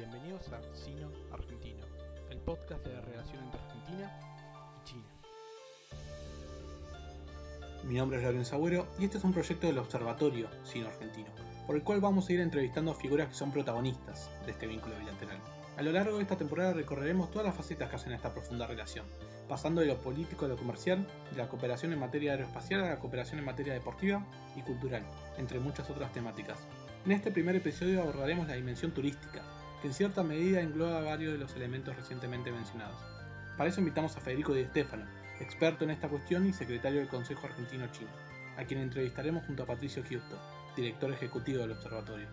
Bienvenidos a Sino Argentino, el podcast de la relación entre Argentina y China. Mi nombre es Lorenzo Agüero y este es un proyecto del Observatorio Sino Argentino, por el cual vamos a ir entrevistando a figuras que son protagonistas de este vínculo bilateral. A lo largo de esta temporada recorreremos todas las facetas que hacen esta profunda relación, pasando de lo político a lo comercial, de la cooperación en materia aeroespacial a la cooperación en materia deportiva y cultural, entre muchas otras temáticas. En este primer episodio abordaremos la dimensión turística, que en cierta medida engloba varios de los elementos recientemente mencionados. Para eso invitamos a Federico Di Stefano, experto en esta cuestión y secretario del Consejo Argentino-Chino, a quien entrevistaremos junto a Patricio Giusto, director ejecutivo del observatorio.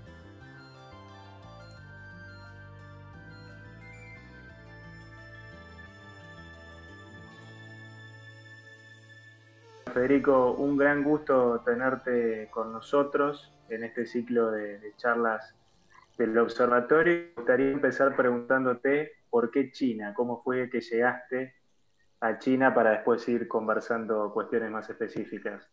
Federico, un gran gusto tenerte con nosotros en este ciclo de charlas del observatorio. Me gustaría empezar preguntándote por qué China, cómo fue que llegaste a China para después ir conversando cuestiones más específicas.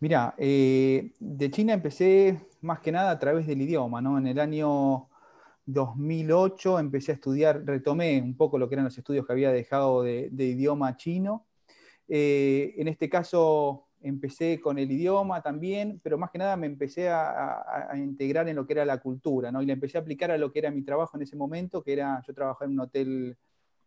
Mira, eh, de China empecé más que nada a través del idioma, ¿no? En el año 2008 empecé a estudiar, retomé un poco lo que eran los estudios que había dejado de, idioma chino. Eh, en este caso empecé con el idioma también, pero más que nada me empecé a, a, integrar en lo que era la cultura, ¿no? Y le empecé a aplicar a lo que era mi trabajo en ese momento, que era, yo trabajaba en un hotel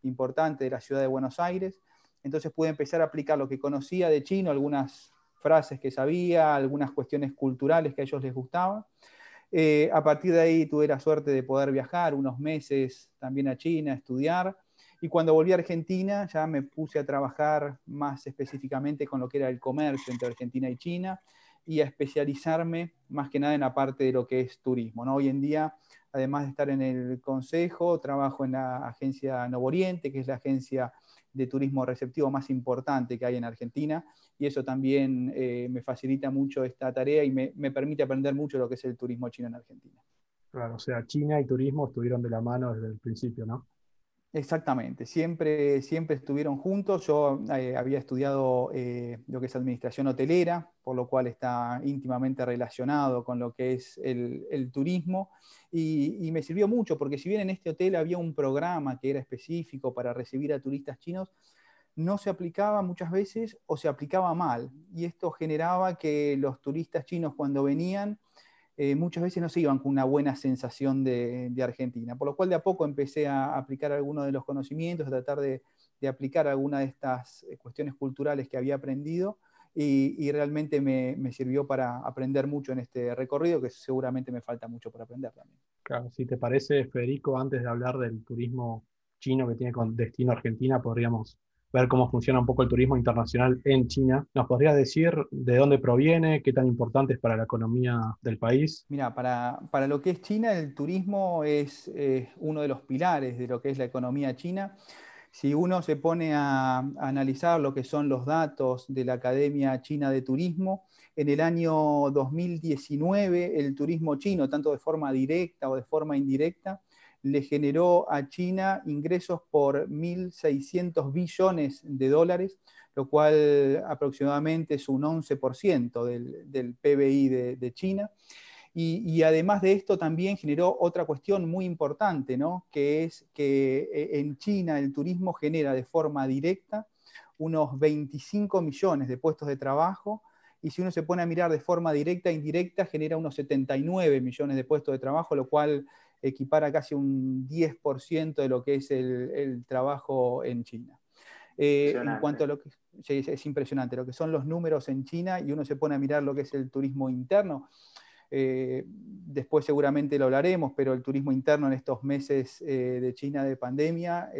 importante de la ciudad de Buenos Aires, entonces pude empezar a aplicar lo que conocía de chino, algunas frases que sabía, algunas cuestiones culturales que a ellos les gustaban. Eh, a partir de ahí tuve la suerte de poder viajar unos meses también a China, a estudiar, y cuando volví a Argentina ya me puse a trabajar más específicamente con lo que era el comercio entre Argentina y China y a especializarme más que nada en la parte de lo que es turismo. ¿no? Hoy en día, además de estar en el consejo, trabajo en la agencia Novo Oriente, que es la agencia de turismo receptivo más importante que hay en Argentina, y eso también eh, me facilita mucho esta tarea y me, me permite aprender mucho lo que es el turismo chino en Argentina. Claro, o sea, China y turismo estuvieron de la mano desde el principio, ¿no? Exactamente, siempre, siempre estuvieron juntos. Yo eh, había estudiado eh, lo que es administración hotelera, por lo cual está íntimamente relacionado con lo que es el, el turismo. Y, y, me sirvió mucho, porque si bien en este hotel había un programa que era específico para recibir a turistas chinos, no se aplicaba muchas veces o se aplicaba mal. Y esto generaba que los turistas chinos cuando venían eh, muchas veces no se iban con una buena sensación de, Argentina. Por lo cual de a poco empecé a aplicar algunos de los conocimientos, a tratar de, aplicar alguna de estas eh, cuestiones culturales que había aprendido y, y realmente me, me, sirvió para aprender mucho en este recorrido, que seguramente me falta mucho por aprender también. Claro, si te parece, Federico, antes de hablar del turismo chino que tiene con destino Argentina, podríamos ver cómo funciona un poco el turismo internacional en China. ¿Nos podrías decir de dónde proviene, qué tan importante es para la economía del país? Mira, para, para lo que es China, el turismo es uno de los pilares de lo que es la economía china. Si uno se pone a, a analizar lo que son los datos de la Academia China de Turismo, en el año 2019 el turismo chino, tanto de forma directa o de forma indirecta, le generó a China ingresos por 1.600 billones de dólares, lo cual aproximadamente es un 11% del, PBI de, de China. Y, y, además de esto también generó otra cuestión muy importante, ¿no? que es que eh, en China el turismo genera de forma directa unos 25 millones de puestos de trabajo, y si uno se pone a mirar de forma directa e indirecta, genera unos 79 millones de puestos de trabajo, lo cual equipara casi un 10% de lo que es el, el trabajo en China. Eh, en cuanto a lo que es, es, impresionante, lo que son los números en China y uno se pone a mirar lo que es el turismo interno. Eh, después seguramente lo hablaremos, pero el turismo interno en estos meses eh, de China de pandemia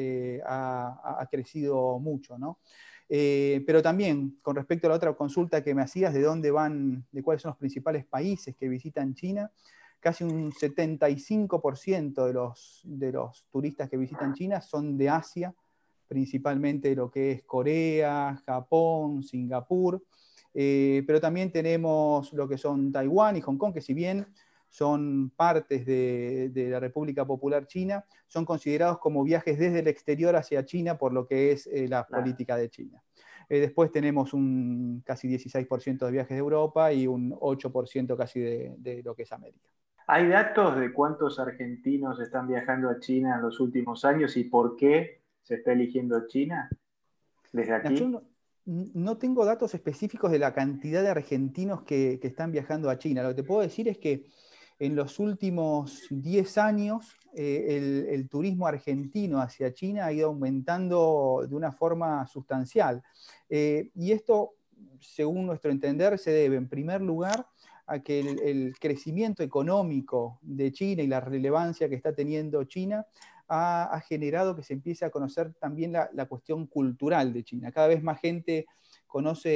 ha, ha, crecido mucho, ¿no? Eh, pero también con respecto a la otra consulta que me hacías de dónde van, de cuáles son los principales países que visitan China, casi un 75% de los, de los turistas que visitan China son de Asia, principalmente lo que es Corea, Japón, Singapur, eh, pero también tenemos lo que son Taiwán y Hong Kong, que si bien son partes de, de, la República Popular China, son considerados como viajes desde el exterior hacia China por lo que es eh, la claro. política de China. Eh, después tenemos un casi 16% de viajes de Europa y un 8% casi de, de, lo que es América. ¿Hay datos de cuántos argentinos están viajando a China en los últimos años y por qué se está eligiendo China desde aquí? no, tengo datos específicos de la cantidad de argentinos que, están viajando a China. Lo que te puedo decir es que en los últimos 10 años eh, el, turismo argentino hacia China ha ido aumentando de una forma sustancial. Eh, y esto, según nuestro entender, se debe en primer lugar a que el, crecimiento económico de China y la relevancia que está teniendo China ha, generado que se empiece a conocer también la, cuestión cultural de China. Cada vez más gente conoce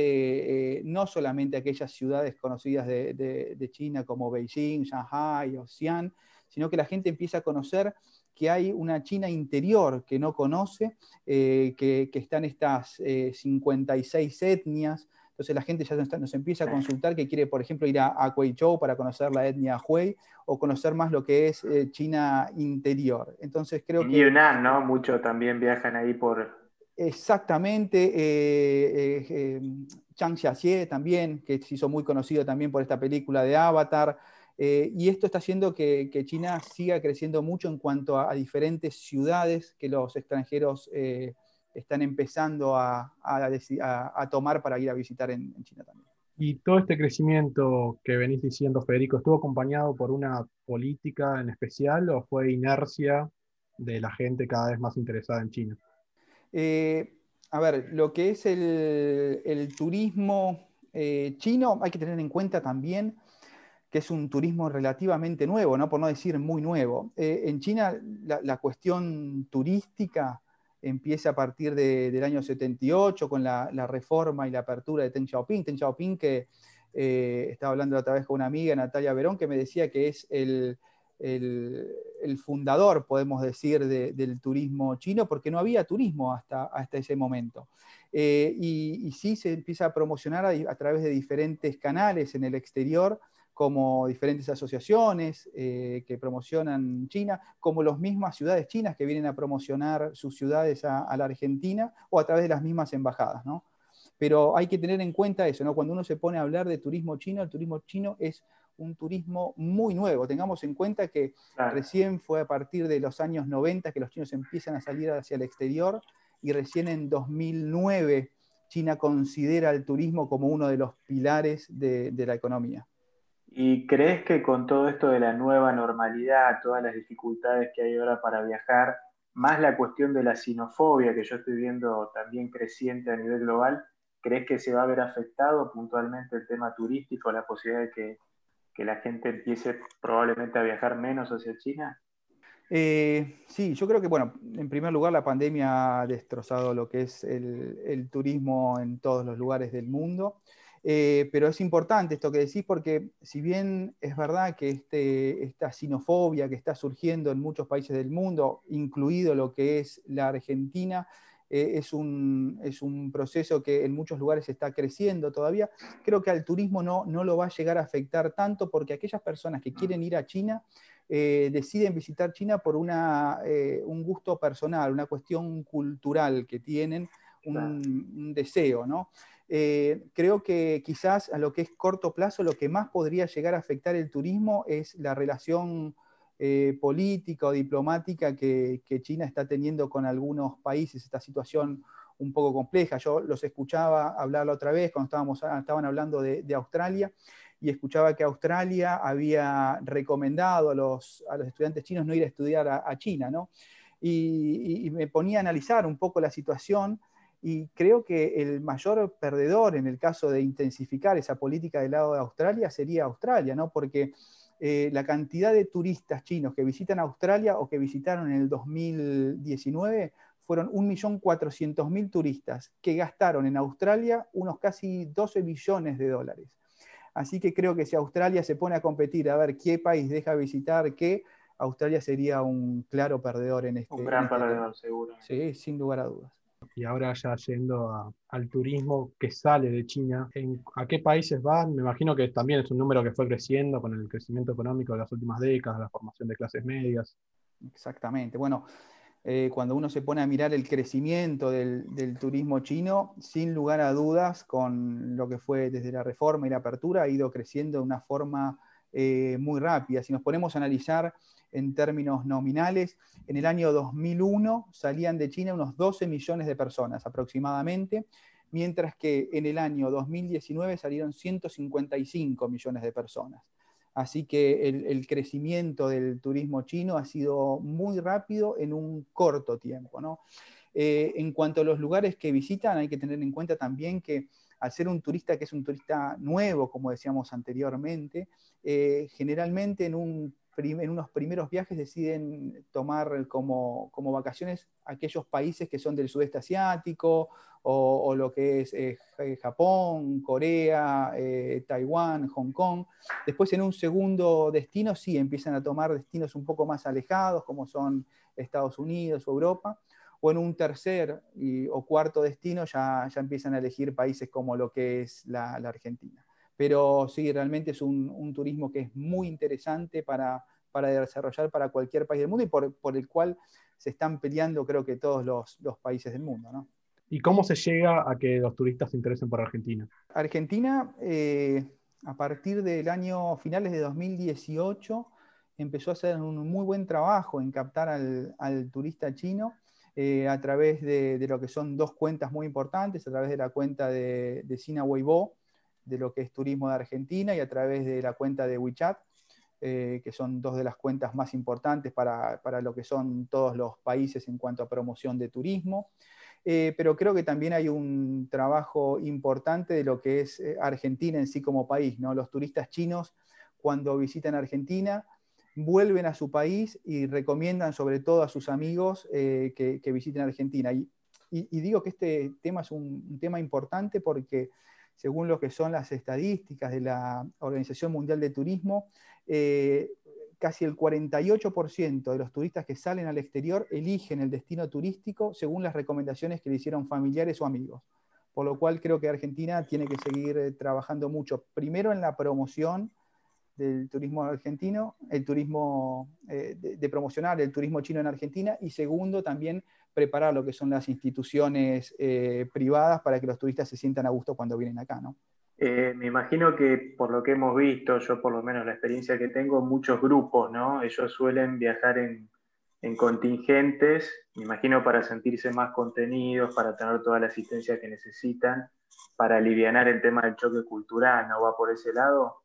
eh, no solamente aquellas ciudades conocidas de, China como Beijing, Shanghai o Xi'an, sino que la gente empieza a conocer que hay una China interior que no conoce, eh, que, están estas 56 eh, etnias, entonces la gente ya nos, empieza a consultar que quiere, por ejemplo, ir a, a Guizhou para conocer la etnia Hui o conocer más lo que es eh, China interior. Entonces creo y Yunnan, ¿no? Muchos también viajan ahí por... Exactamente. Eh, eh, Chang Xiaxie también, que se hizo muy conocido también por esta película de Avatar. y esto está haciendo que, China siga creciendo mucho en cuanto a, diferentes ciudades que los extranjeros están empezando a, tomar para ir a visitar en, China también. Y todo este crecimiento que venís diciendo, Federico, ¿estuvo acompañado por una política en especial o fue inercia de la gente cada vez más interesada en China? Eh, a ver, lo que es el, turismo eh, chino, hay que tener en cuenta también que es un turismo relativamente nuevo, ¿no? por no decir muy nuevo. Eh, en China la, cuestión turística empieza a partir del año 78 con la, reforma y la apertura de Ten Xiaoping. Ten Xiaoping que eh, estaba hablando otra vez con una amiga, Natalia Verón, que me decía que es el, fundador, podemos decir, del turismo chino, porque no había turismo hasta, hasta ese momento. Eh, y, sí se empieza a promocionar a través de diferentes canales en el exterior como diferentes asociaciones eh, que promocionan China, como las mismas ciudades chinas que vienen a promocionar sus ciudades a, la Argentina o a través de las mismas embajadas. ¿no? Pero hay que tener en cuenta eso, ¿no? cuando uno se pone a hablar de turismo chino, el turismo chino es un turismo muy nuevo. Tengamos en cuenta que recién fue a partir de los años 90 que los chinos empiezan a salir hacia el exterior y recién en 2009 China considera el turismo como uno de los pilares de la economía. ¿Y crees que con todo esto de la nueva normalidad, todas las dificultades que hay ahora para viajar, más la cuestión de la sinofobia que yo estoy viendo también creciente a nivel global, ¿crees que se va a ver afectado puntualmente el tema turístico, la posibilidad de que, la gente empiece probablemente a viajar menos hacia China? Eh, sí, yo creo que, bueno, en primer lugar, la pandemia ha destrozado lo que es el turismo en todos los lugares del mundo. Eh, pero es importante esto que decís porque si bien es verdad que este, esta sinofobia que está surgiendo en muchos países del mundo, incluido lo que es la Argentina, eh, es, un, es, un, proceso que en muchos lugares está creciendo todavía, creo que al turismo no, no lo va a llegar a afectar tanto porque aquellas personas que quieren ir a China eh, deciden visitar China por una, un gusto personal, una cuestión cultural que tienen, un, un deseo, ¿no? Eh, creo que quizás a lo que es corto plazo lo que más podría llegar a afectar el turismo es la relación eh, política o diplomática que, China está teniendo con algunos países, esta situación un poco compleja. Yo los escuchaba hablar la otra vez cuando estábamos, estaban hablando de, Australia y escuchaba que Australia había recomendado a los, estudiantes chinos no ir a estudiar a, China, ¿no? y, me ponía a analizar un poco la situación y creo que el mayor perdedor en el caso de intensificar esa política del lado de Australia sería Australia, ¿no? Porque eh, la cantidad de turistas chinos que visitan Australia o que visitaron en el 2019 fueron 1.400.000 turistas que gastaron en Australia unos casi 12 billones de dólares. Así que creo que si Australia se pone a competir a ver qué país deja visitar qué, Australia sería un claro perdedor en este. Un gran este perdedor, seguro. Sí, sin lugar a dudas y ahora ya yendo al turismo que sale de China, ¿a qué países van? Me imagino que también es un número que fue creciendo con el crecimiento económico de las últimas décadas, la formación de clases medias. Exactamente. Bueno, eh, cuando uno se pone a mirar el crecimiento del, turismo chino, sin lugar a dudas, con lo que fue desde la reforma y la apertura, ha ido creciendo de una forma eh, muy rápida. Si nos ponemos a analizar en términos nominales, en el año 2001 salían de China unos 12 millones de personas aproximadamente, mientras que en el año 2019 salieron 155 millones de personas. Así que el, crecimiento del turismo chino ha sido muy rápido en un corto tiempo. Eh, en cuanto a los lugares que visitan, hay que tener en cuenta también que al ser un turista que es un turista nuevo, como decíamos anteriormente, eh, generalmente en, unos primeros viajes deciden tomar como, vacaciones aquellos países que son del sudeste asiático o, lo que es eh, Japón, Corea, eh, Taiwán, Hong Kong. Después en un segundo destino sí empiezan a tomar destinos un poco más alejados, como son Estados Unidos o Europa o en un tercer o cuarto destino ya, ya empiezan a elegir países como lo que es la, Argentina. Pero sí, realmente es un, turismo que es muy interesante para, desarrollar para cualquier país del mundo y por, el cual se están peleando creo que todos los, países del mundo. ¿Y cómo se llega a que los turistas se interesen por Argentina? Argentina, eh, a partir del año finales de 2018, empezó a hacer un muy buen trabajo en captar al, al turista chino eh, a través de, lo que son dos cuentas muy importantes, a través de la cuenta de, de Sina Weibo, de lo que es turismo de Argentina, y a través de la cuenta de WeChat, eh, que son dos de las cuentas más importantes para, lo que son todos los países en cuanto a promoción de turismo. Eh, pero creo que también hay un trabajo importante de lo que es Argentina en sí como país. ¿no? Los turistas chinos, cuando visitan Argentina, vuelven a su país y recomiendan sobre todo a sus amigos eh, que, visiten Argentina. Y, digo que este tema es un, tema importante porque según lo que son las estadísticas de la Organización Mundial de Turismo, eh, casi el 48% de los turistas que salen al exterior eligen el destino turístico según las recomendaciones que le hicieron familiares o amigos. Por lo cual creo que Argentina tiene que seguir eh, trabajando mucho, primero en la promoción, del turismo argentino, el turismo eh, de, promocionar el turismo chino en Argentina y segundo también preparar lo que son las instituciones eh, privadas para que los turistas se sientan a gusto cuando vienen acá, ¿no? Eh, me imagino que por lo que hemos visto, yo por lo menos la experiencia que tengo, muchos grupos, ¿no? Ellos suelen viajar en, en contingentes, me imagino para sentirse más contenidos, para tener toda la asistencia que necesitan, para aliviar el tema del choque cultural, ¿no va por ese lado?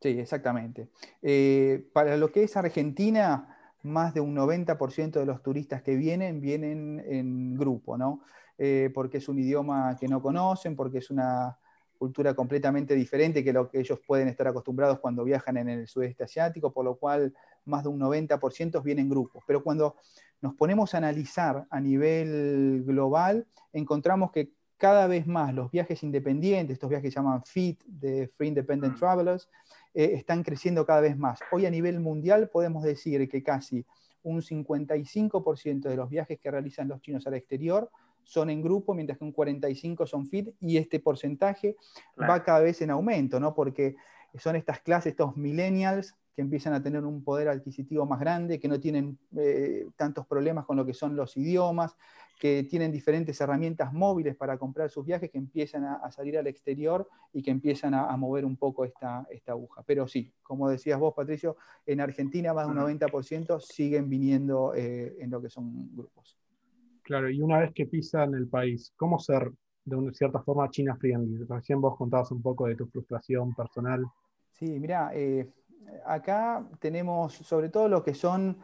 Sí, exactamente. Eh, para lo que es Argentina, más de un 90% de los turistas que vienen vienen en grupo, ¿no? Eh, porque es un idioma que no conocen, porque es una cultura completamente diferente que lo que ellos pueden estar acostumbrados cuando viajan en el sudeste asiático, por lo cual más de un 90% vienen en grupos. Pero cuando nos ponemos a analizar a nivel global, encontramos que cada vez más los viajes independientes, estos viajes que se llaman FIT, de Free Independent mm. Eh, están creciendo cada vez más. Hoy a nivel mundial podemos decir que casi un 55% de los viajes que realizan los chinos al exterior son en grupo, mientras que un 45% son fit, y este porcentaje va cada vez en aumento, ¿no? Porque son estas clases, estos millennials, que empiezan a tener un poder adquisitivo más grande, que no tienen eh, tantos problemas con lo que son los idiomas, que tienen diferentes herramientas móviles para comprar sus viajes, que empiezan a, salir al exterior y que empiezan a, mover un poco esta, esta, aguja. Pero sí, como decías vos, Patricio, en Argentina más de un 90% siguen viniendo eh, en lo que son grupos. Claro, y una vez que pisan el país, ¿cómo ser de una cierta forma China friendly? Recién vos contabas un poco de tu frustración personal. Sí, mira, eh, acá tenemos sobre todo lo que son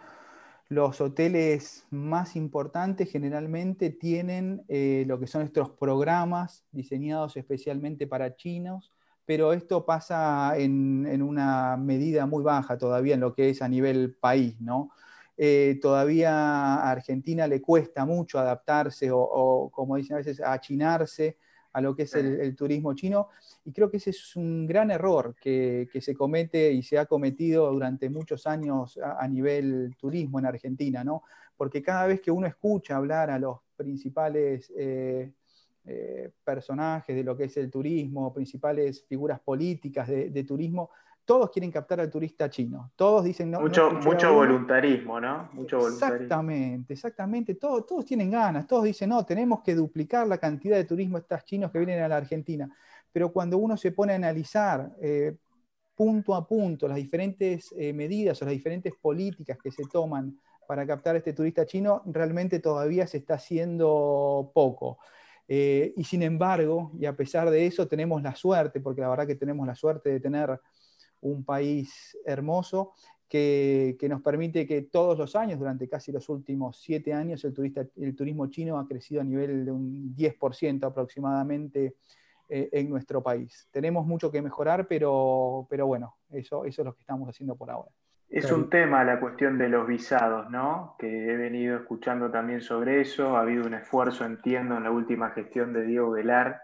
los hoteles más importantes generalmente tienen eh, lo que son estos programas diseñados especialmente para chinos, pero esto pasa en, una medida muy baja todavía en lo que es a nivel país, ¿no? Eh, todavía a Argentina le cuesta mucho adaptarse o, o, como dicen a veces, achinarse a lo que es el, turismo chino. Y creo que ese es un gran error que, se comete y se ha cometido durante muchos años a, nivel turismo en Argentina, ¿no? Porque cada vez que uno escucha hablar a los principales eh, eh, personajes de lo que es el turismo, principales figuras políticas de turismo, todos quieren captar al turista chino. Todos dicen no. Mucho, mucho voluntarismo, ¿no? Mucho Exactamente, exactamente. Todos, todos tienen ganas, todos dicen, no, tenemos que duplicar la cantidad de turismo estos chinos que vienen a la Argentina. Pero cuando uno se pone a analizar eh, punto a punto las diferentes eh, medidas o las diferentes políticas que se toman para captar a este turista chino, realmente todavía se está haciendo poco. Eh, y sin embargo, y a pesar de eso, tenemos la suerte, porque la verdad que tenemos la suerte de tener un país hermoso que, nos permite que todos los años, durante casi los últimos siete años, el, turista, el turismo chino ha crecido a nivel de un 10% aproximadamente eh, en nuestro país. Tenemos mucho que mejorar, pero, pero bueno, eso, eso es lo que estamos haciendo por ahora. Es un tema la cuestión de los visados, ¿no? Que he venido escuchando también sobre eso. Ha habido un esfuerzo, entiendo, en la última gestión de Diego Velar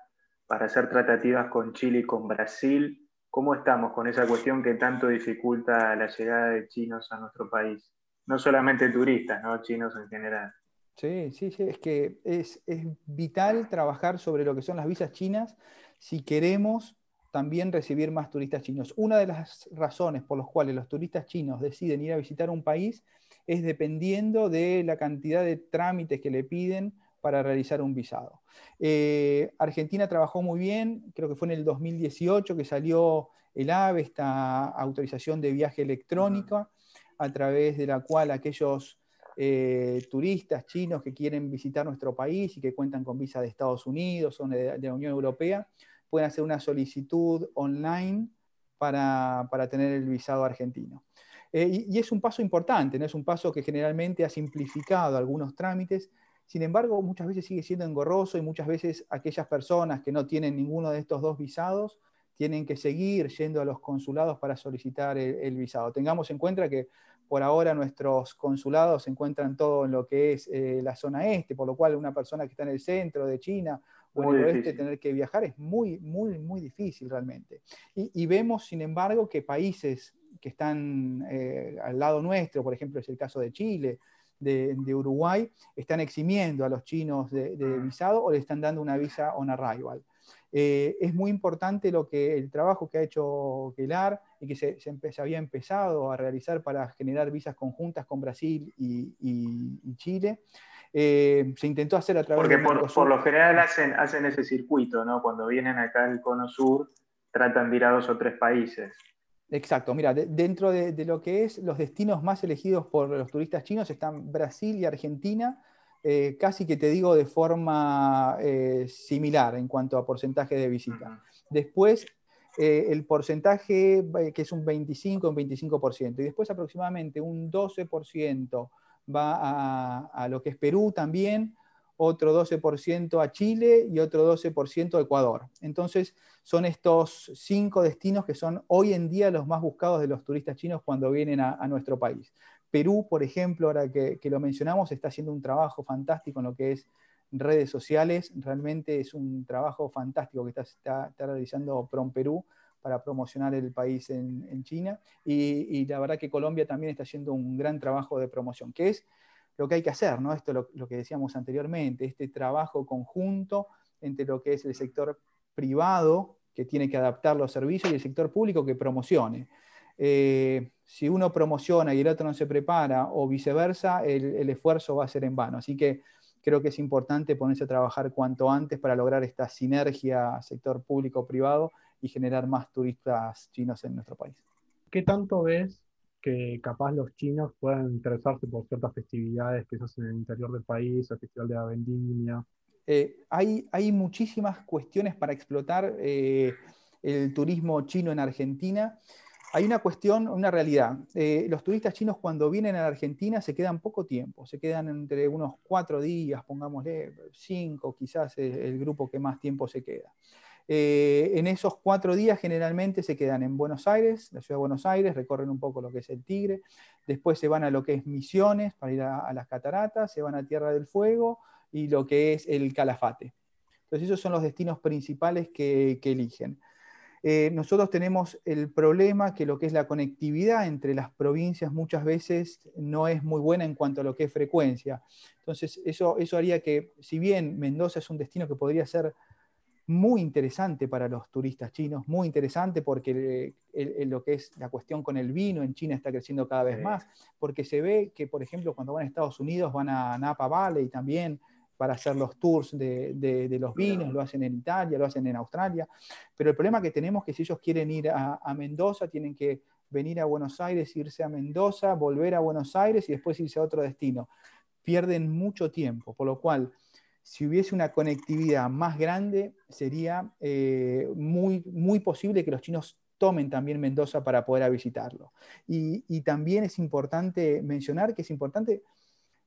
para hacer tratativas con Chile y con Brasil. ¿Cómo estamos con esa cuestión que tanto dificulta la llegada de chinos a nuestro país? No solamente turistas, ¿no? Chinos en general. Sí, sí, sí, es que es, vital trabajar sobre lo que son las visas chinas si queremos también recibir más turistas chinos. Una de las razones por las cuales los turistas chinos deciden ir a visitar un país es dependiendo de la cantidad de trámites que le piden para realizar un visado. Eh, Argentina trabajó muy bien, creo que fue en el 2018 que salió el AVE, esta autorización de viaje electrónica, a través de la cual aquellos eh, turistas chinos que quieren visitar nuestro país y que cuentan con visa de Estados Unidos o de, la Unión Europea, pueden hacer una solicitud online para, tener el visado argentino. Eh, y, es un paso importante, ¿no? es un paso que generalmente ha simplificado algunos trámites, sin embargo muchas veces sigue siendo engorroso y muchas veces aquellas personas que no tienen ninguno de estos dos visados tienen que seguir yendo a los consulados para solicitar el visado. Tengamos en cuenta que por ahora nuestros consulados se encuentran todo en lo que es eh, la zona este, por lo cual una persona que está en el centro de China o en el oeste tener que viajar es muy, muy, muy difícil realmente. Y, vemos, sin embargo, que países que están eh, al lado nuestro, por ejemplo, es el caso de Chile, de, Uruguay, están eximiendo a los chinos de, de, visado o le están dando una visa on arrival. Eh, es muy importante lo que, el trabajo que ha hecho Kelar y que se, se, había empezado a realizar para generar visas conjuntas con Brasil y, Chile. Eh, se intentó hacer a través Porque por, por, lo general hacen, hacen ese circuito, ¿no? Cuando vienen acá al Cono Sur, tratan de ir a dos o tres países. Exacto, mira, dentro de, de, lo que es los destinos más elegidos por los turistas chinos están Brasil y Argentina, eh, casi que te digo de forma eh, similar en cuanto a porcentaje de visita. Después, eh, el porcentaje que es un 25, un 25%, y después aproximadamente un 12% va a, a, lo que es Perú también, otro 12% a Chile y otro 12% a Ecuador. Entonces, son estos cinco destinos que son hoy en día los más buscados de los turistas chinos cuando vienen a nuestro país. Perú, por ejemplo, ahora que, lo mencionamos, está haciendo un trabajo fantástico en lo que es redes sociales. Realmente es un trabajo fantástico que está, realizando Prom Perú para promocionar el país en, China. Y, la verdad que Colombia también está haciendo un gran trabajo de promoción, que es lo que hay que hacer, ¿no? Esto es lo, que decíamos anteriormente, este trabajo conjunto entre lo que es el sector privado, que tiene que adaptar los servicios, y el sector público que promocione. Eh, si uno promociona y el otro no se prepara o viceversa, el, esfuerzo va a ser en vano. Así que creo que es importante ponerse a trabajar cuanto antes para lograr esta sinergia sector público-privado y generar más turistas chinos en nuestro país. ¿Qué tanto ves que capaz los chinos puedan interesarse por ciertas festividades que se hacen en el interior del país, el Festival de la Vendimia? Eh, hay, hay, muchísimas cuestiones para explotar eh, el turismo chino en Argentina hay una cuestión, una realidad. Eh, los turistas chinos cuando vienen a la Argentina se quedan poco tiempo, se quedan entre unos cuatro días, pongámosle cinco, quizás es el grupo que más tiempo se queda. Eh, en esos cuatro días generalmente se quedan en Buenos Aires, la ciudad de Buenos Aires, recorren un poco lo que es el Tigre, después se van a lo que es Misiones para ir a, las cataratas, se van a Tierra del Fuego y lo que es el Calafate. Entonces esos son los destinos principales que eligen. Eh, nosotros tenemos el problema que lo que es la conectividad entre las provincias muchas veces no es muy buena en cuanto a lo que es frecuencia. Entonces, eso, eso haría que, si bien Mendoza es un destino que podría ser muy interesante para los turistas chinos, muy interesante porque lo que es la cuestión con el vino en China está creciendo cada vez más, porque se ve que, por ejemplo, cuando van a Estados Unidos van a Napa Valley también, para hacer los tours de, los vinos, lo hacen en Italia, lo hacen en Australia, pero el problema que tenemos es que si ellos quieren ir a, Mendoza, tienen que venir a Buenos Aires, irse a Mendoza, volver a Buenos Aires y después irse a otro destino. Pierden mucho tiempo, por lo cual, si hubiese una conectividad más grande, sería eh, muy, muy posible que los chinos tomen también Mendoza para poder visitarlo. Y, también es importante mencionar que es importante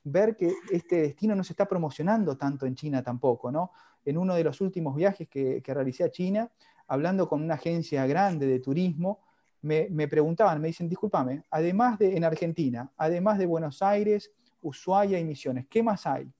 ver que este destino no se está promocionando tanto en China tampoco, ¿no? En uno de los últimos viajes que, realicé a China, hablando con una agencia grande de turismo, me, preguntaban, me dicen, discúlpame, además de en Argentina, además de Buenos Aires, Ushuaia y Misiones, ¿qué más hay?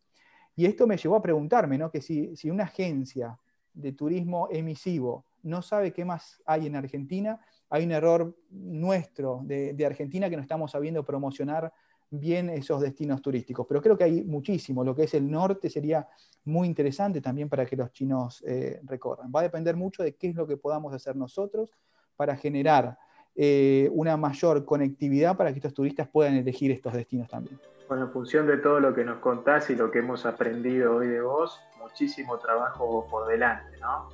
Y esto me llevó a preguntarme, ¿no? Que si, una agencia de turismo emisivo no sabe qué más hay en Argentina, hay un error nuestro de, Argentina que no estamos sabiendo promocionar bien esos destinos turísticos. Pero creo que hay muchísimo. Lo que es el norte sería muy interesante también para que los chinos eh, recorran. Va a depender mucho de qué es lo que podamos hacer nosotros para generar eh, una mayor conectividad para que estos turistas puedan elegir estos destinos también. Bueno, en función de todo lo que nos contás y lo que hemos aprendido hoy de vos, muchísimo trabajo por delante, ¿no?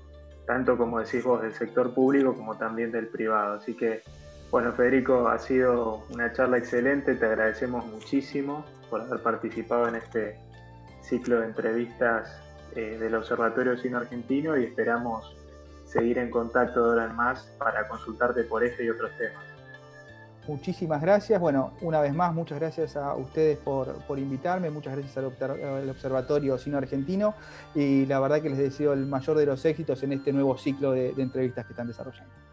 Tanto como decís vos del sector público como también del privado. Así que bueno, Federico, ha sido una charla excelente, te agradecemos muchísimo por haber participado en este ciclo de entrevistas eh, del Observatorio Cine Argentino y esperamos seguir en contacto de ahora en más para consultarte por este y otros temas. Muchísimas gracias. Bueno, una vez más, muchas gracias a ustedes por, invitarme, muchas gracias al, Observatorio Cine Argentino y la verdad que les deseo el mayor de los éxitos en este nuevo ciclo de entrevistas que están desarrollando.